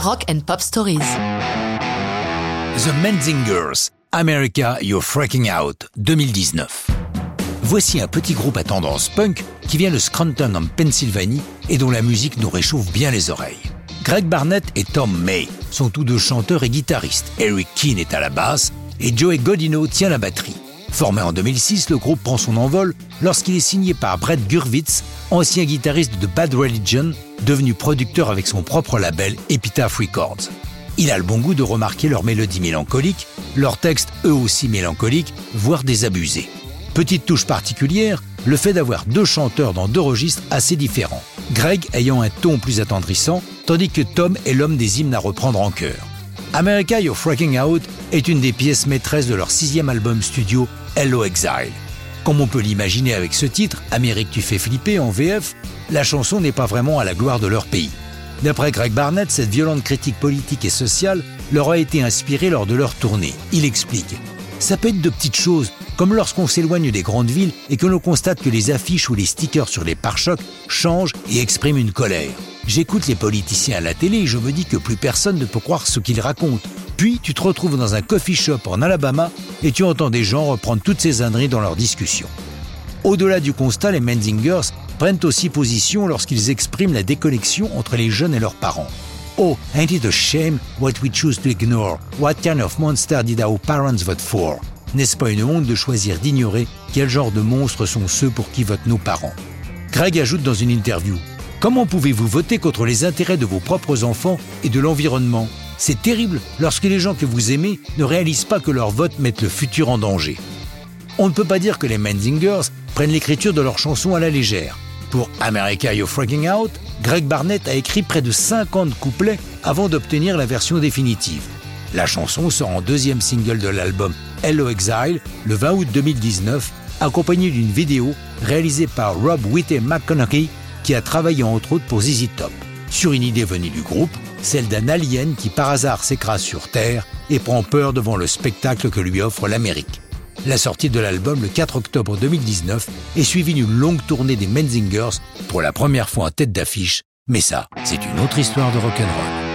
Rock and Pop Stories. The Menzingers, America You're Freaking Out, 2019. Voici un petit groupe à tendance punk qui vient de Scranton en Pennsylvanie et dont la musique nous réchauffe bien les oreilles. Greg Barnett et Tom May sont tous deux chanteurs et guitaristes. Eric Keane est à la basse et Joey Godino tient la batterie. Formé en 2006, le groupe prend son envol lorsqu'il est signé par Brett Gurwitz, ancien guitariste de Bad Religion, devenu producteur avec son propre label Epitaph Records. Il a le bon goût de remarquer leurs mélodies mélancoliques, leurs textes eux aussi mélancoliques, voire désabusés. Petite touche particulière, le fait d'avoir deux chanteurs dans deux registres assez différents. Greg ayant un ton plus attendrissant, tandis que Tom est l'homme des hymnes à reprendre en chœur. America You're Freaking Out est une des pièces maîtresses de leur sixième album studio Hello Exile. Comme on peut l'imaginer avec ce titre, Amérique tu fais flipper en VF, la chanson n'est pas vraiment à la gloire de leur pays. D'après Greg Barnett, cette violente critique politique et sociale leur a été inspirée lors de leur tournée. Il explique Ça peut être de petites choses, comme lorsqu'on s'éloigne des grandes villes et que l'on constate que les affiches ou les stickers sur les pare-chocs changent et expriment une colère. J'écoute les politiciens à la télé et je me dis que plus personne ne peut croire ce qu'ils racontent. Puis tu te retrouves dans un coffee shop en Alabama et tu entends des gens reprendre toutes ces âneries dans leurs discussions. Au-delà du constat, les Menzingers prennent aussi position lorsqu'ils expriment la déconnexion entre les jeunes et leurs parents. Oh, ain't it a shame what we choose to ignore? What kind of monster did our parents vote for? N'est-ce pas une honte de choisir d'ignorer quel genre de monstres sont ceux pour qui votent nos parents? Greg ajoute dans une interview Comment pouvez-vous voter contre les intérêts de vos propres enfants et de l'environnement? C'est terrible lorsque les gens que vous aimez ne réalisent pas que leur vote met le futur en danger. On ne peut pas dire que les Menzingers prennent l'écriture de leurs chansons à la légère. Pour America You're Freaking Out, Greg Barnett a écrit près de 50 couplets avant d'obtenir la version définitive. La chanson sort en deuxième single de l'album Hello Exile le 20 août 2019, accompagnée d'une vidéo réalisée par Rob Whitty McConaughey qui a travaillé entre autres pour ZZ Top, sur une idée venue du groupe, celle d'un alien qui par hasard s'écrase sur Terre et prend peur devant le spectacle que lui offre l'Amérique. La sortie de l'album le 4 octobre 2019 est suivie d'une longue tournée des Menzingers pour la première fois en tête d'affiche, mais ça, c'est une autre histoire de rock'n'roll.